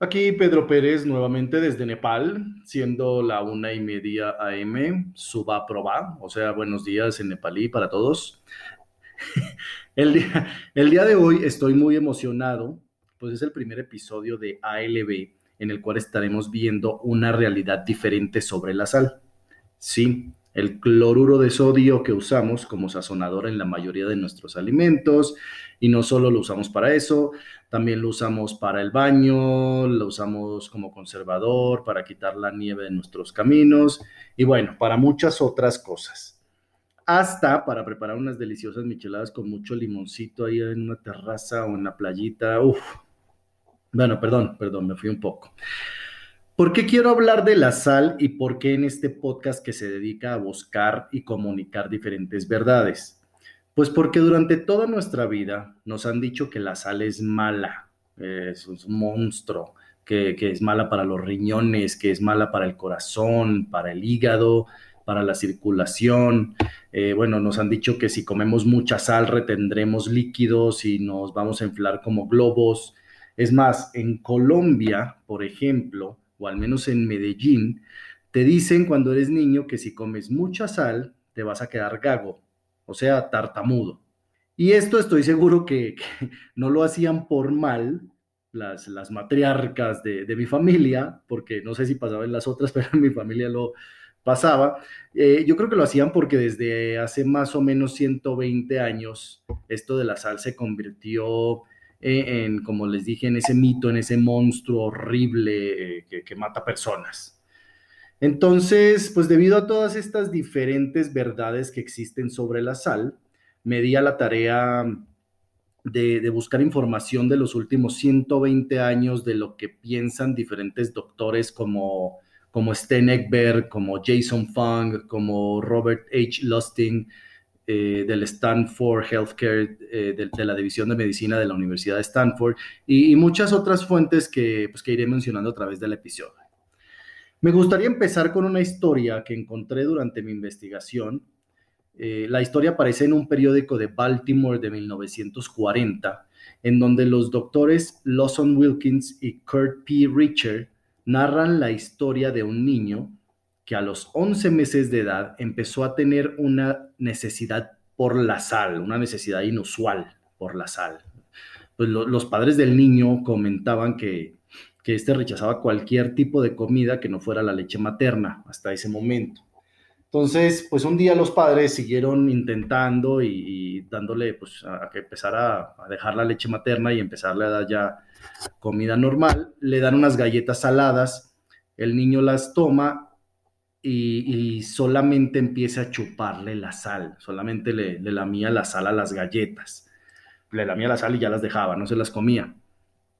Aquí Pedro Pérez nuevamente desde Nepal, siendo la una y media AM, suba proba, o sea, buenos días en nepalí para todos. El día, el día de hoy estoy muy emocionado, pues es el primer episodio de ALB en el cual estaremos viendo una realidad diferente sobre la sal. Sí, el cloruro de sodio que usamos como sazonador en la mayoría de nuestros alimentos y no solo lo usamos para eso, también lo usamos para el baño, lo usamos como conservador, para quitar la nieve de nuestros caminos y bueno, para muchas otras cosas. Hasta para preparar unas deliciosas micheladas con mucho limoncito ahí en una terraza o en la playita. Uf. Bueno, perdón, perdón, me fui un poco. ¿Por qué quiero hablar de la sal y por qué en este podcast que se dedica a buscar y comunicar diferentes verdades? Pues porque durante toda nuestra vida nos han dicho que la sal es mala, es un monstruo, que, es mala para los riñones, que es mala para el corazón, para el hígado, para la circulación. Eh, bueno, nos han dicho que si comemos mucha sal retendremos líquidos y nos vamos a inflar como globos. Es más, en Colombia, por ejemplo, o al menos en Medellín, te dicen cuando eres niño que si comes mucha sal, te vas a quedar gago, o sea, tartamudo. Y esto estoy seguro que, no lo hacían por mal las, las matriarcas de, mi familia, porque no sé si pasaba en las otras, pero en mi familia lo pasaba. Eh, yo creo que lo hacían porque desde hace más o menos 120 años esto de la sal se convirtió eh, en, como les dije, en ese mito, en ese monstruo horrible eh, que, mata personas. Entonces, pues debido a todas estas diferentes verdades que existen sobre la sal, me di a la tarea de, buscar información de los últimos 120 años de lo que piensan diferentes doctores como, como Sten Ekberg, como Jason Fung, como Robert H. Lustig, eh, del Stanford Healthcare, eh, de, la División de Medicina de la Universidad de Stanford y, muchas otras fuentes que, pues, que iré mencionando a través del episodio. Me gustaría empezar con una historia que encontré durante mi investigación. Eh, la historia aparece en un periódico de Baltimore de 1940, en donde los doctores Lawson Wilkins y Kurt P. Richer narran la historia de un niño que a los 11 meses de edad empezó a tener una necesidad por la sal, una necesidad inusual por la sal. Pues los padres del niño comentaban que, que este rechazaba cualquier tipo de comida que no fuera la leche materna hasta ese momento. Entonces, pues un día los padres siguieron intentando y, dándole, pues, a, que empezara a, dejar la leche materna y empezarle a dar ya comida normal. Le dan unas galletas saladas, el niño las toma y, solamente empieza a chuparle la sal, solamente le, lamía la sal a las galletas, le lamía la sal y ya las dejaba, no se las comía.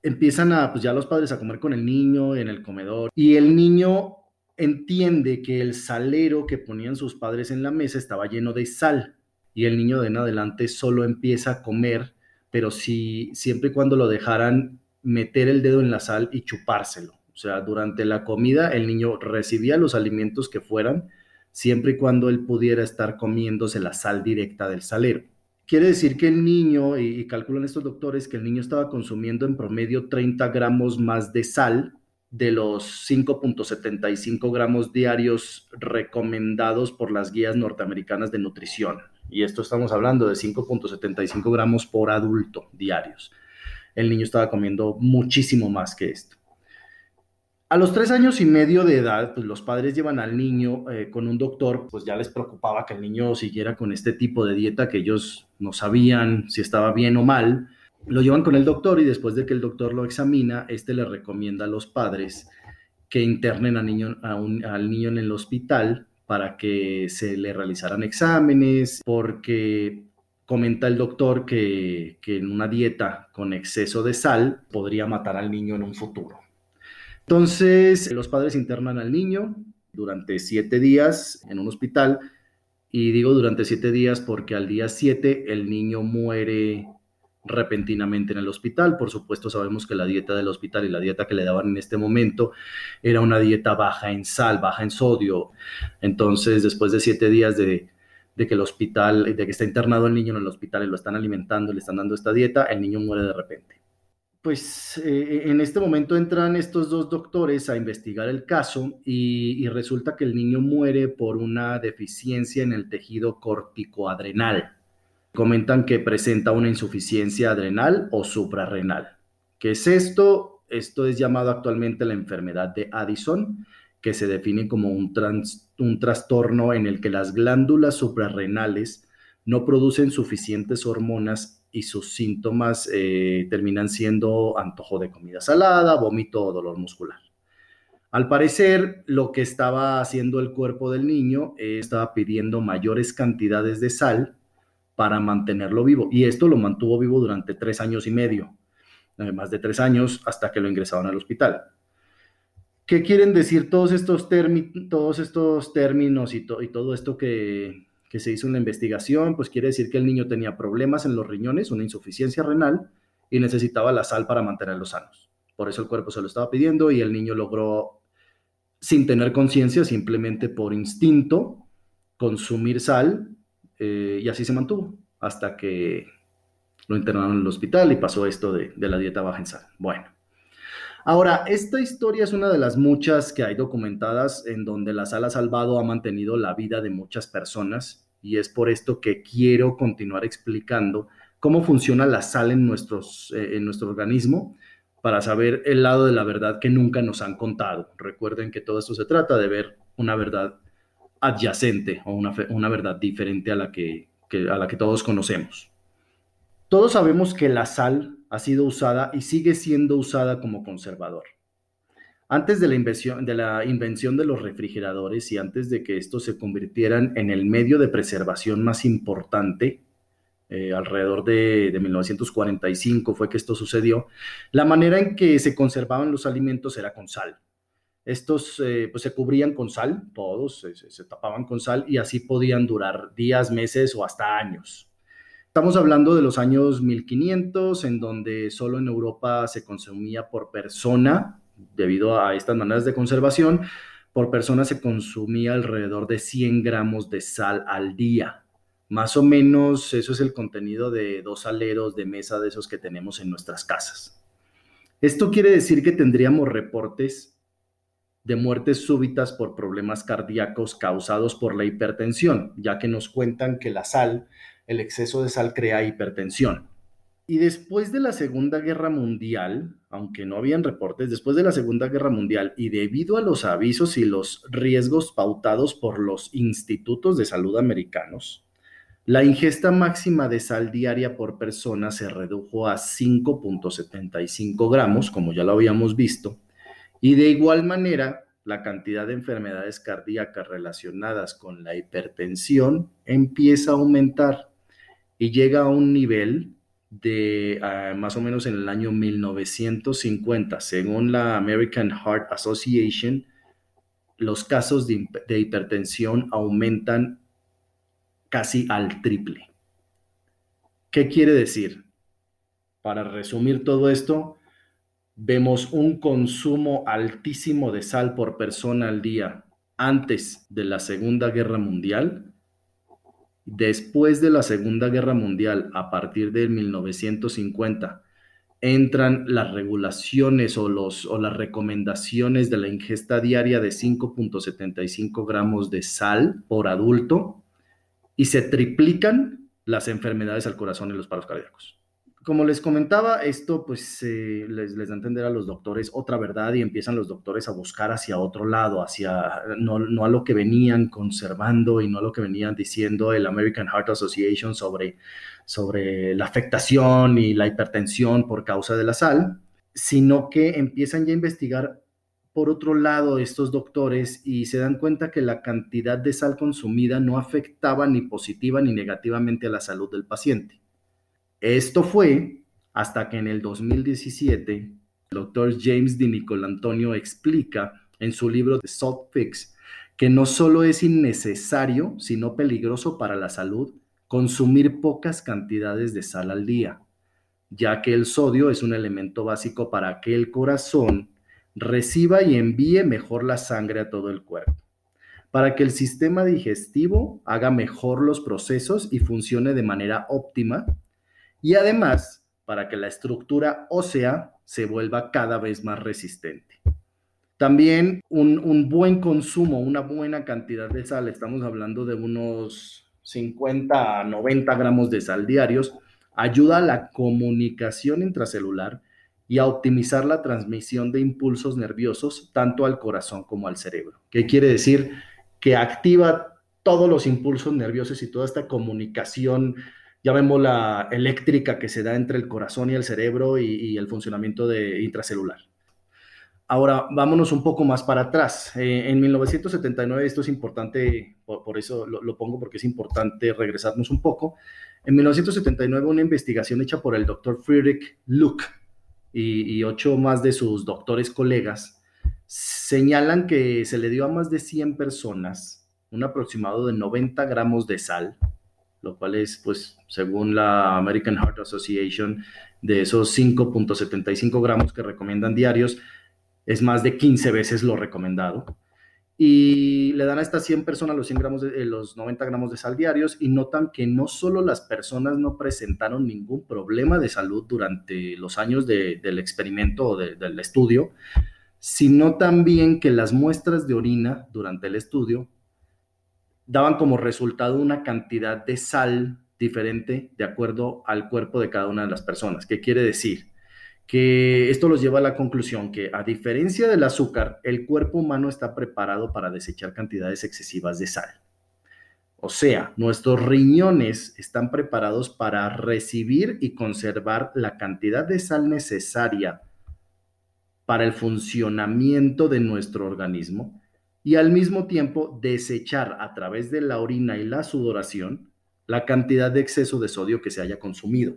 Empiezan a, pues ya los padres a comer con el niño en el comedor y el niño entiende que el salero que ponían sus padres en la mesa estaba lleno de sal y el niño de en adelante solo empieza a comer, pero si siempre y cuando lo dejaran meter el dedo en la sal y chupárselo. O sea, durante la comida el niño recibía los alimentos que fueran, siempre y cuando él pudiera estar comiéndose la sal directa del salero. Quiere decir que el niño, y, calculan estos doctores, que el niño estaba consumiendo en promedio 30 gramos más de sal de los 5.75 gramos diarios recomendados por las guías norteamericanas de nutrición. Y esto estamos hablando de 5.75 gramos por adulto diarios. El niño estaba comiendo muchísimo más que esto. A los tres años y medio de edad, pues los padres llevan al niño eh, con un doctor, pues ya les preocupaba que el niño siguiera con este tipo de dieta que ellos no sabían si estaba bien o mal. Lo llevan con el doctor y después de que el doctor lo examina, este le recomienda a los padres que internen al niño, al niño en el hospital para que se le realizaran exámenes, porque comenta el doctor que, que en una dieta con exceso de sal podría matar al niño en un futuro. Entonces, los padres internan al niño durante siete días en un hospital. Y digo durante siete días porque al día siete el niño muere repentinamente en el hospital. Por supuesto, sabemos que la dieta del hospital y la dieta que le daban en este momento era una dieta baja en sal, baja en sodio. Entonces, después de siete días de, que el hospital, de que está internado el niño en el hospital y lo están alimentando, le están dando esta dieta, el niño muere de repente. Pues eh, en este momento entran estos dos doctores a investigar el caso y, resulta que el niño muere por una deficiencia en el tejido corticoadrenal. Comentan que presenta una insuficiencia adrenal o suprarrenal. ¿Qué es esto? Esto es llamado actualmente la enfermedad de Addison, que se define como un, un trastorno en el que las glándulas suprarrenales no producen suficientes hormonas y sus síntomas eh, terminan siendo antojo de comida salada, vómito o dolor muscular. Al parecer, lo que estaba haciendo el cuerpo del niño eh, estaba pidiendo mayores cantidades de sal para mantenerlo vivo. Y esto lo mantuvo vivo durante tres años y medio, eh, más de tres años, hasta que lo ingresaron al hospital. ¿Qué quieren decir todos estos, todos estos términos y, y todo esto que, que se hizo una investigación, pues quiere decir que el niño tenía problemas en los riñones, una insuficiencia renal y necesitaba la sal para mantenerlos sanos. Por eso el cuerpo se lo estaba pidiendo y el niño logró, sin tener conciencia, simplemente por instinto, consumir sal eh, y así se mantuvo hasta que lo internaron en el hospital y pasó esto de, de la dieta baja en sal. Bueno. Ahora, esta historia es una de las muchas que hay documentadas en donde la sala salvado ha mantenido la vida de muchas personas y es por esto que quiero continuar explicando cómo funciona la sal en, nuestros, eh, en nuestro organismo para saber el lado de la verdad que nunca nos han contado. Recuerden que todo esto se trata de ver una verdad adyacente o una, una verdad diferente a la que, a la que todos conocemos. Todos sabemos que la sal ha sido usada y sigue siendo usada como conservador. Antes de la, invención, de los refrigeradores y antes de que estos se convirtieran en el medio de preservación más importante, eh, alrededor de, 1945 fue que esto sucedió, la manera en que se conservaban los alimentos era con sal. Estos eh, pues se cubrían con sal, todos se tapaban con sal y así podían durar días, meses o hasta años. Estamos hablando de los años 1500, en donde solo en Europa se consumía por persona, debido a estas maneras de conservación, por persona se consumía alrededor de 100 gramos de sal al día. Más o menos eso es el contenido de dos aleros de mesa de esos que tenemos en nuestras casas. Esto quiere decir que tendríamos reportes de muertes súbitas por problemas cardíacos causados por la hipertensión, ya que nos cuentan que la sal el exceso de sal crea hipertensión. Y después de la Segunda Guerra Mundial, aunque no habían reportes, después de la Segunda Guerra Mundial y debido a los avisos y los riesgos pautados por los institutos de salud americanos, la ingesta máxima de sal diaria por persona se redujo a 5.75 gramos, como ya lo habíamos visto, y de igual manera la cantidad de enfermedades cardíacas relacionadas con la hipertensión empieza a aumentar y llega a un nivel de ah, más o menos en el año 1950. Según la American Heart Association, los casos de, de hipertensión aumentan casi al triple. ¿Qué quiere decir? Para resumir todo esto, vemos un consumo altísimo de sal por persona al día antes de la Segunda Guerra Mundial Después de la Segunda Guerra Mundial, a partir de 1950, entran las regulaciones o, los, o las recomendaciones de la ingesta diaria de 5.75 gramos de sal por adulto y se triplican las enfermedades al corazón y los paros cardíacos como les comentaba, esto pues les, da a entender a los doctores otra verdad y empiezan los doctores a buscar hacia otro lado, hacia no, a lo que venían conservando y no a lo que venían diciendo el American Heart Association sobre, sobre la afectación y la hipertensión por causa de la sal, sino que empiezan ya a investigar por otro lado estos doctores y se dan cuenta que la cantidad de sal consumida no afectaba ni positiva ni negativamente a la salud del paciente esto fue hasta que en el 2017 el doctor James Di Nicolantonio explica en su libro The Salt Fix que no solo es innecesario, sino peligroso para la salud consumir pocas cantidades de sal al día, ya que el sodio es un elemento básico para que el corazón reciba y envíe mejor la sangre a todo el cuerpo, para que el sistema digestivo haga mejor los procesos y funcione de manera óptima y además para que la estructura ósea se vuelva cada vez más resistente. También un, buen consumo, una buena cantidad de sal, estamos hablando de unos 50 a 90 gramos de sal diarios, ayuda a la comunicación intracelular y a optimizar la transmisión de impulsos nerviosos tanto al corazón como al cerebro. ¿Qué quiere decir? Que activa todos los impulsos nerviosos y toda esta comunicación, llamémosla eléctrica que se da entre el corazón y el cerebro y, el funcionamiento de, intracelular. Ahora, vámonos un poco más para atrás. Eh, en 1979, esto es importante, por, eso lo, pongo porque es importante regresarnos un poco. En 1979, una investigación hecha por el doctor Friedrich Luck y, ocho más de sus doctores colegas señalan que se le dio a más de 100 personas un aproximado de 90 gramos de sal, lo cual es, pues, según la American Heart Association, de esos 5.75 gramos que recomiendan diarios, es más de 15 veces lo recomendado. Y le dan a estas 100 personas los, 100 gramos de, eh, los 90 gramos de sal diarios y notan que no solo las personas no presentaron ningún problema de salud durante los años del experimento o del estudio, sino también que las muestras de orina durante el estudio daban como resultado una cantidad de sal diferente de acuerdo al cuerpo de cada una de las personas. ¿Qué quiere decir? que esto los lleva a la conclusión que a diferencia del azúcar, el cuerpo humano está preparado para desechar cantidades excesivas de sal. O sea, nuestros riñones están preparados para recibir y conservar la cantidad de sal necesaria para el funcionamiento de nuestro organismo y al mismo tiempo desechar a través de la orina y la sudoración la cantidad de exceso de sodio que se haya consumido.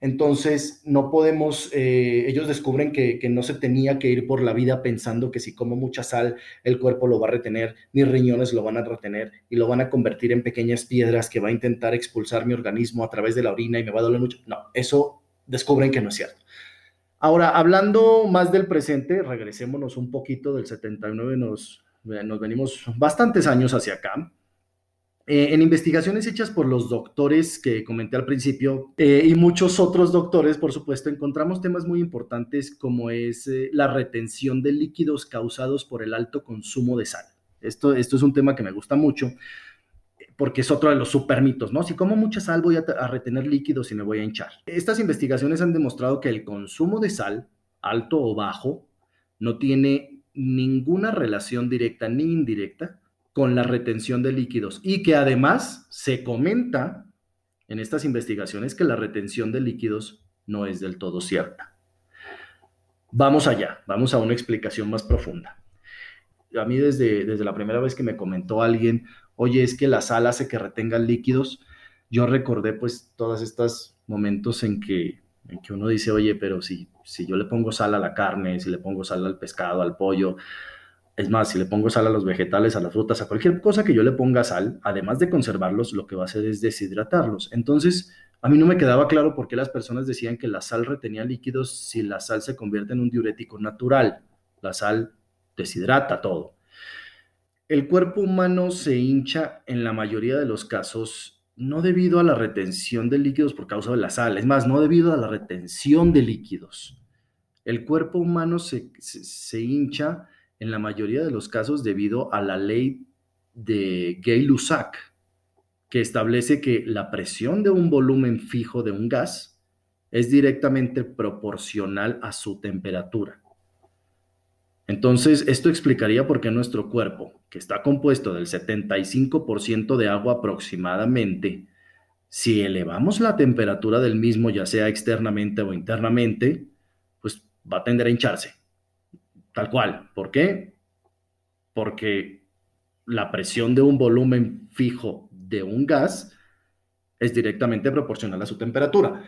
Entonces, no podemos, eh, ellos descubren que, no se tenía que ir por la vida pensando que si como mucha sal, el cuerpo lo va a retener, mis riñones lo van a retener y lo van a convertir en pequeñas piedras que va a intentar expulsar mi organismo a través de la orina y me va a doler mucho. No, eso descubren que no es cierto. Ahora, hablando más del presente, regresémonos un poquito del 79, nos, nos venimos bastantes años hacia acá. Eh, en investigaciones hechas por los doctores que comenté al principio eh, y muchos otros doctores, por supuesto, encontramos temas muy importantes como es eh, la retención de líquidos causados por el alto consumo de sal. Esto, esto es un tema que me gusta mucho porque es otro de los supermitos, ¿no? Si como mucha sal voy a, retener líquidos y me voy a hinchar. Estas investigaciones han demostrado que el consumo de sal, alto o bajo, no tiene ninguna relación directa ni indirecta con la retención de líquidos y que además se comenta en estas investigaciones que la retención de líquidos no es del todo cierta. Vamos allá, vamos a una explicación más profunda. A mí desde, desde la primera vez que me comentó alguien, oye, es que la sal hace que retengan líquidos, yo recordé pues todos estos momentos en que, en que uno dice, oye, pero si, si yo le pongo sal a la carne, si le pongo sal al pescado, al pollo, es más, si le pongo sal a los vegetales, a las frutas, a cualquier cosa que yo le ponga sal, además de conservarlos, lo que va a hacer es deshidratarlos. Entonces, a mí no me quedaba claro por qué las personas decían que la sal retenía líquidos si la sal se convierte en un diurético natural. La sal deshidrata todo. El cuerpo humano se hincha en la mayoría de los casos no debido a la retención de líquidos por causa de la sal, es más, no debido a la retención de líquidos. El cuerpo humano se, se, se hincha en la mayoría de los casos debido a la ley de Gay-Lussac, que establece que la presión de un volumen fijo de un gas es directamente proporcional a su temperatura. Entonces, esto explicaría por qué nuestro cuerpo, que está compuesto del 75% de agua aproximadamente, si elevamos la temperatura del mismo, ya sea externamente o internamente, pues va a tender a hincharse. Tal cual. ¿Por qué? Porque la presión de un volumen fijo de un gas es directamente proporcional a su temperatura.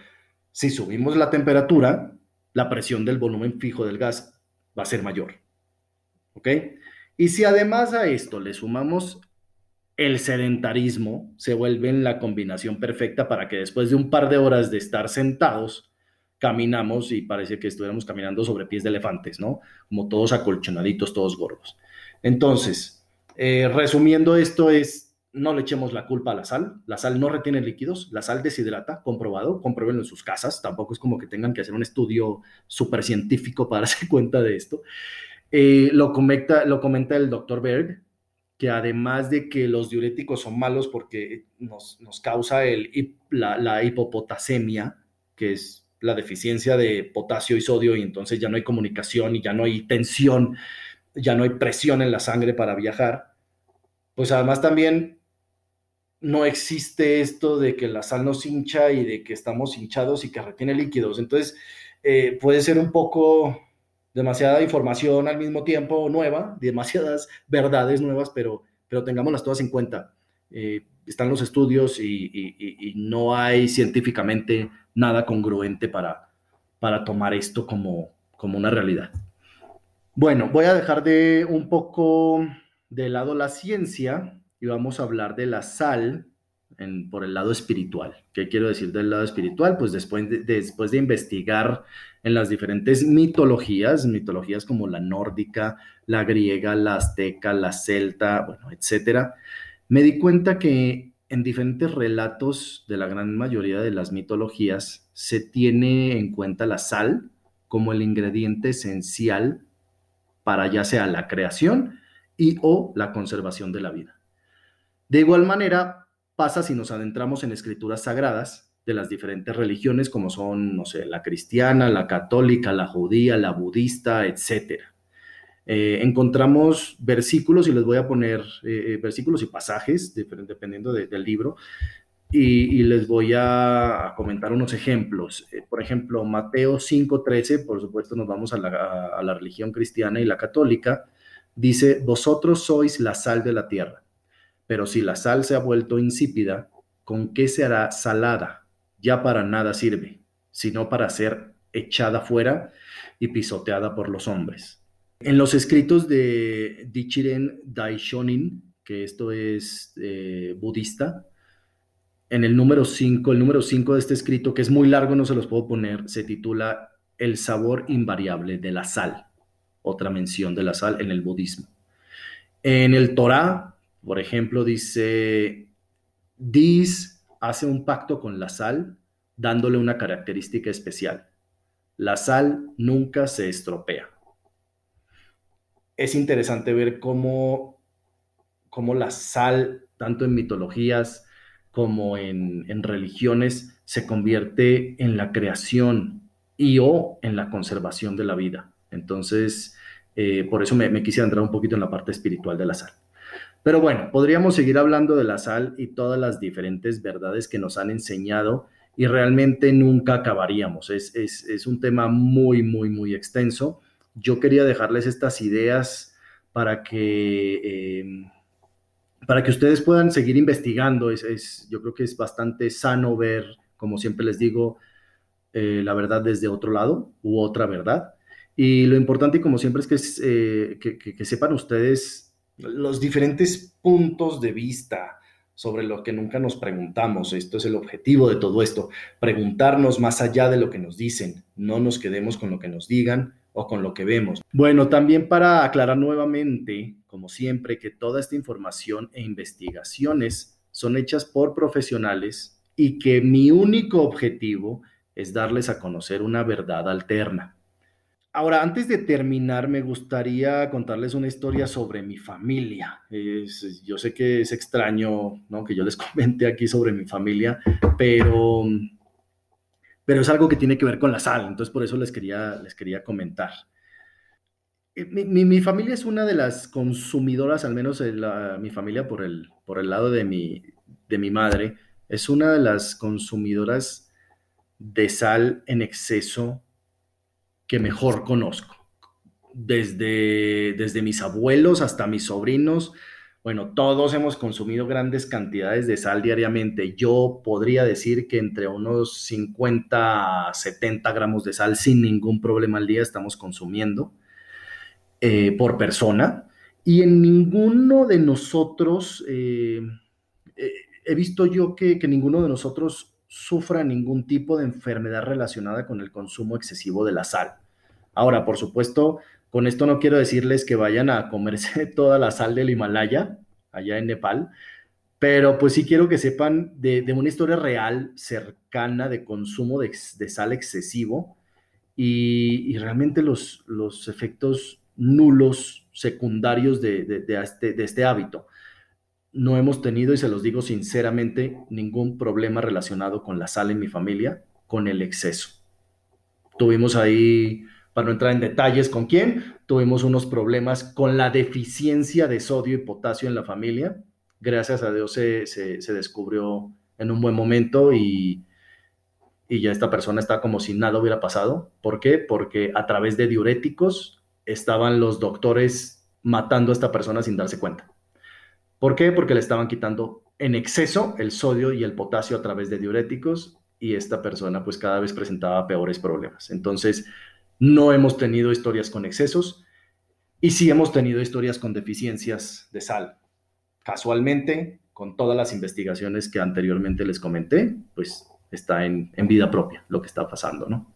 Si subimos la temperatura, la presión del volumen fijo del gas va a ser mayor. ¿Ok? Y si además a esto le sumamos el sedentarismo, se vuelve en la combinación perfecta para que después de un par de horas de estar sentados, caminamos y parece que estuviéramos caminando sobre pies de elefantes, ¿no? Como todos acolchonaditos, todos gordos. Entonces, eh, resumiendo esto es, no le echemos la culpa a la sal. La sal no retiene líquidos, la sal deshidrata, comprobado, compruébenlo en sus casas. Tampoco es como que tengan que hacer un estudio súper científico para darse cuenta de esto. Eh, lo, comenta, lo comenta el doctor Berg, que además de que los diuréticos son malos porque nos, causa el, la, la hipopotasemia, que es la deficiencia de potasio y sodio, y entonces ya no hay comunicación y ya no hay tensión, ya no hay presión en la sangre para viajar. Pues además también no existe esto de que la sal nos hincha y de que estamos hinchados y que retiene líquidos. Entonces, eh, puede ser un poco demasiada información al mismo tiempo nueva, demasiadas verdades nuevas, pero, pero tengámoslas todas en cuenta. Eh, están los estudios y, no hay científicamente nada congruente para, para tomar esto como, como una realidad. Bueno, voy a dejar de un poco de lado la ciencia y vamos a hablar de la sal por el lado espiritual. ¿Qué quiero decir del lado espiritual? Pues después de, después de investigar en las diferentes mitologías, mitologías como la nórdica, la griega, la azteca, la celta, bueno, etcétera, me di cuenta que en diferentes relatos de la gran mayoría de las mitologías se tiene en cuenta la sal como el ingrediente esencial para ya sea la creación y o la conservación de la vida. De igual manera, pasa si nos adentramos en escrituras sagradas de las diferentes religiones, como son, no sé, la cristiana, la católica, la judía, la budista, etc. Eh, encontramos versículos, y les voy a poner eh, eh, versículos y pasajes, dependiendo del libro, y, les voy a, comentar unos ejemplos. por ejemplo, Mateo 5:13, por supuesto nos vamos a la, a la religión cristiana y la católica, dice, vosotros sois la sal de la tierra. Pero si la sal se ha vuelto insípida, ¿con qué se hará salada? Ya para nada sirve, sino para ser echada fuera y pisoteada por los hombres. En los escritos de Dichiren Daishonin, que esto es eh, budista, en el número 5, el número 5 de este escrito, que es muy largo, no se los puedo poner, se titula El sabor invariable de la sal, otra mención de la sal en el budismo. En el Torah, por ejemplo, dice, Dis hace un pacto con la sal dándole una característica especial. La sal nunca se estropea. Es interesante ver cómo, cómo la sal, tanto en mitologías como en, religiones, se convierte en la creación y o en la conservación de la vida. Entonces, eh, por eso me, me quise entrar un poquito en la parte espiritual de la sal. Pero bueno, podríamos seguir hablando de la sal y todas las diferentes verdades que nos han enseñado y realmente nunca acabaríamos. Es, un tema muy, muy, muy extenso. Yo quería dejarles estas ideas para que, em, para que ustedes puedan seguir investigando. Es, yo creo que es bastante sano ver, como siempre les digo, eh, la verdad desde otro lado u otra verdad. Y lo importante, como siempre, es que, eh, que sepan ustedes los diferentes puntos de vista sobre lo que nunca nos preguntamos. Esto es el objetivo de todo esto, preguntarnos más allá de lo que nos dicen, no nos quedemos con lo que nos digan o con lo que vemos. Bueno, también para aclarar nuevamente, como siempre, que toda esta información e investigaciones son hechas por profesionales y que mi único objetivo es darles a conocer una verdad alterna. Ahora, antes de terminar, me gustaría contarles una historia sobre mi familia. yo sé que es extraño ¿no? que yo les comente aquí sobre mi familia, pero, pero es algo que tiene que ver con la sal, entonces por eso les quería, les quería comentar. Eh, mi, familia es una de las consumidoras, al menos mi familia por el, por el lado de mi, de mi madre, es una de las consumidoras de sal en exceso que mejor conozco. Desde, desde mis abuelos hasta mis sobrinos, bueno, todos hemos consumido grandes cantidades de sal diariamente. Yo podría decir que entre unos 50 a 70 gramos de sal sin ningún problema al día estamos consumiendo eh, por persona. Y en ninguno de nosotros, eh, eh, he visto yo que, que ninguno de nosotros sufra ningún tipo de enfermedad relacionada con el consumo excesivo de la sal. Ahora, por supuesto, con esto no quiero decirles que vayan a comerse toda la sal del Himalaya, allá en Nepal, Pero pues sí quiero que sepan de, una historia real, cercana, de consumo de, sal excesivo y, realmente los, los efectos nulos secundarios este, de este hábito. No hemos tenido, y se los digo sinceramente, ningún problema relacionado con la sal en mi familia, con el exceso. Tuvimos ahí, para no entrar en detalles con quién, tuvimos unos problemas con la deficiencia de sodio y potasio en la familia. Gracias a Dios se, descubrió en un buen momento y, y ya esta persona está como si nada hubiera pasado. ¿Por qué? Porque a través de diuréticos estaban los doctores matando a esta persona sin darse cuenta. ¿Por qué? Porque le estaban quitando en exceso el sodio y el potasio a través de diuréticos y esta persona pues cada vez presentaba peores problemas. Entonces, no hemos tenido historias con excesos y sí hemos tenido historias con deficiencias de sal. Casualmente, con todas las investigaciones que anteriormente les comenté, pues está en, vida propia lo que está pasando, ¿no?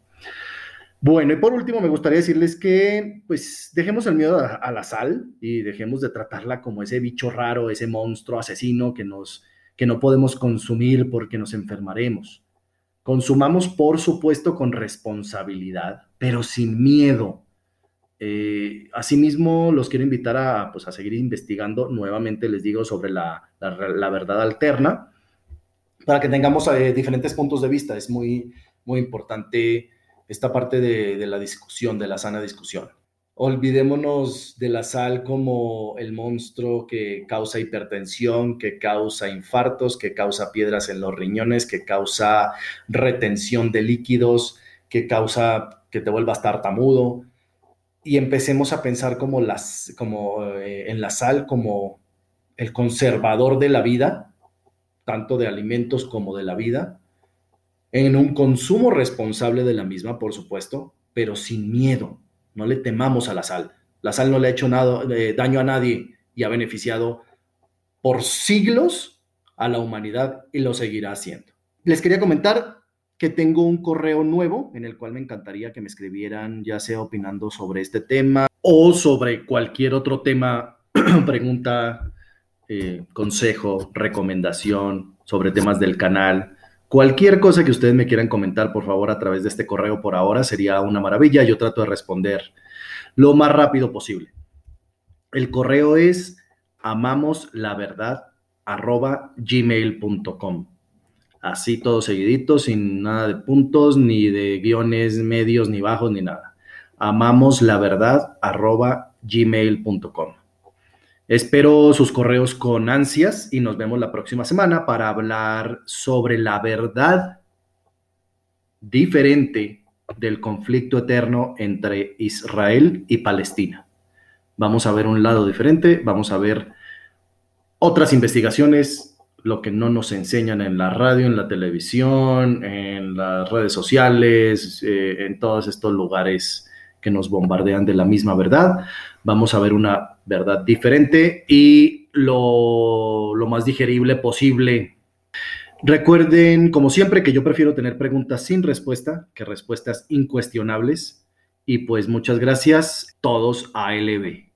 Bueno, y por último me gustaría decirles que pues dejemos el miedo a, a, la sal y dejemos de tratarla como ese bicho raro, ese monstruo asesino que, nos, que no podemos consumir porque nos enfermaremos. Consumamos, por supuesto, con responsabilidad, pero sin miedo. Eh, asimismo, los quiero invitar a, pues, a seguir investigando. Nuevamente les digo sobre la, verdad alterna, para que tengamos eh, diferentes puntos de vista. Es muy, muy importante esta parte de la discusión, de la sana discusión. Olvidémonos de la sal como el monstruo que causa hipertensión, que causa infartos, que causa piedras en los riñones, que causa retención de líquidos, que causa que te vuelvas tartamudo. Y empecemos a pensar como, las, como eh, en la sal como el conservador de la vida, tanto de alimentos como de la vida, en un consumo responsable de la misma, por supuesto, pero sin miedo no le temamos a la sal. La sal no le ha hecho nada, eh, daño a nadie y ha beneficiado por siglos a la humanidad y lo seguirá haciendo. Les quería comentar que tengo un correo nuevo en el cual me encantaría que me escribieran, ya sea opinando sobre este tema o sobre cualquier otro tema, pregunta, eh, consejo, recomendación sobre temas del canal Cualquier cosa que ustedes me quieran comentar, por favor, a través de este correo por ahora sería una maravilla. Yo trato de responder lo más rápido posible. El correo es amamoslaverdad@gmail.com. Así todo seguidito, sin nada de puntos, ni de guiones medios, ni bajos, ni nada. amamoslaverdad@gmail.com. Espero sus correos con ansias y nos vemos la próxima semana para hablar sobre la verdad diferente del conflicto eterno entre Israel y Palestina. Vamos a ver un lado diferente, vamos a ver otras investigaciones, lo que no nos enseñan en la radio, en la televisión, en las redes sociales, eh, en todos estos lugares que nos bombardean de la misma verdad. Vamos a ver una verdad diferente y lo, lo más digerible posible. Recuerden, como siempre, que yo prefiero tener preguntas sin respuesta que respuestas incuestionables. Y pues muchas gracias, todos ALB.